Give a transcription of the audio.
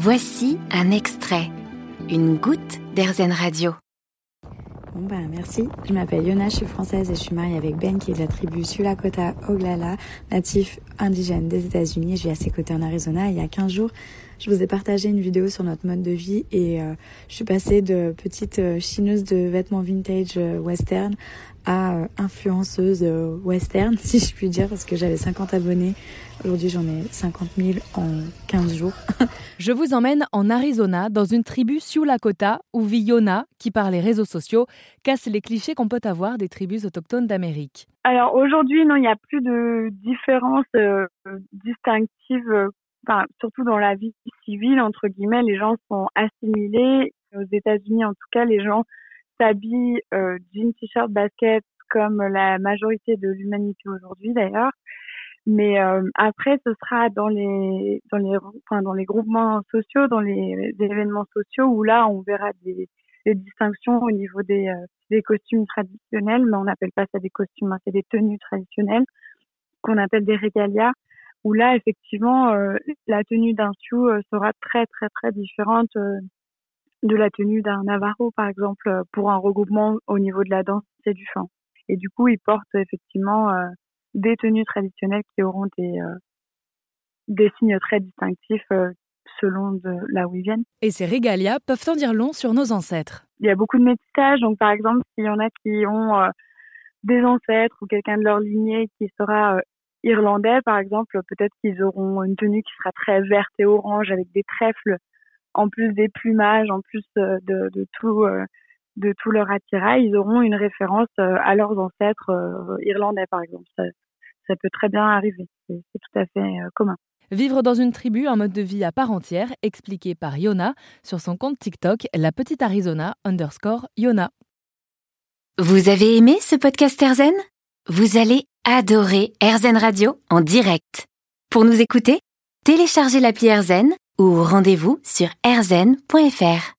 Voici un extrait, une goutte d'Airzen Radio. Bon bah merci, je m'appelle Yona, je suis française et je suis mariée avec Ben qui est de la tribu Sulakota Oglala, natif indigène des États-Unis. Je vis à ses côtés en Arizona. Il y a 15 jours, je vous ai partagé une vidéo sur notre mode de vie et euh, je suis passée de petite euh, chineuse de vêtements vintage euh, western à influenceuse western, si je puis dire, parce que j'avais 50 abonnés. Aujourd'hui, j'en ai 50 000 en 15 jours. je vous emmène en Arizona, dans une tribu Sioux Lakota, où vit Yona, qui par les réseaux sociaux casse les clichés qu'on peut avoir des tribus autochtones d'Amérique. Alors aujourd'hui, non, il n'y a plus de différence distinctive Enfin, surtout dans la vie civile, entre guillemets, les gens sont assimilés. Aux États-Unis, en tout cas, les gens s'habillent euh, t-shirt, basket, comme la majorité de l'humanité aujourd'hui d'ailleurs. Mais euh, après, ce sera dans les groupements sociaux, dans les, événements sociaux où là, on verra des, des distinctions au niveau des, euh, des costumes traditionnels, mais on n'appelle pas ça des costumes, hein, c'est des tenues traditionnelles qu'on appelle des régalias où là, effectivement, euh, la tenue d'un Sioux euh, sera très, très, très différente de la tenue d'un Navarro, par exemple, pour un regroupement au niveau de la danse et du chant. Et du coup, ils portent effectivement des tenues traditionnelles qui auront des, des signes très distinctifs selon de là où ils viennent. Et ces régalias peuvent en dire long sur nos ancêtres. Il y a beaucoup de métissage, donc par exemple, s'il y en a qui ont des ancêtres ou quelqu'un de leur lignée qui sera irlandais, par exemple, peut-être qu'ils auront une tenue qui sera très verte et orange avec des trèfles, en plus des plumages, en plus euh, de, de tout, euh, de tout leur attirail, ils auront une référence euh, à leurs ancêtres irlandais, par exemple. Ça, ça, peut très bien arriver. C'est tout à fait commun. Vivre dans une tribu, un mode de vie à part entière, expliqué par Yona sur son compte TikTok, la petite Arizona underscore Yona. Vous avez aimé ce podcast Erzen Vous allez adorer AirZen Radio en direct. Pour nous écouter, téléchargez l'appli AirZen ou rendez-vous sur airzen.fr.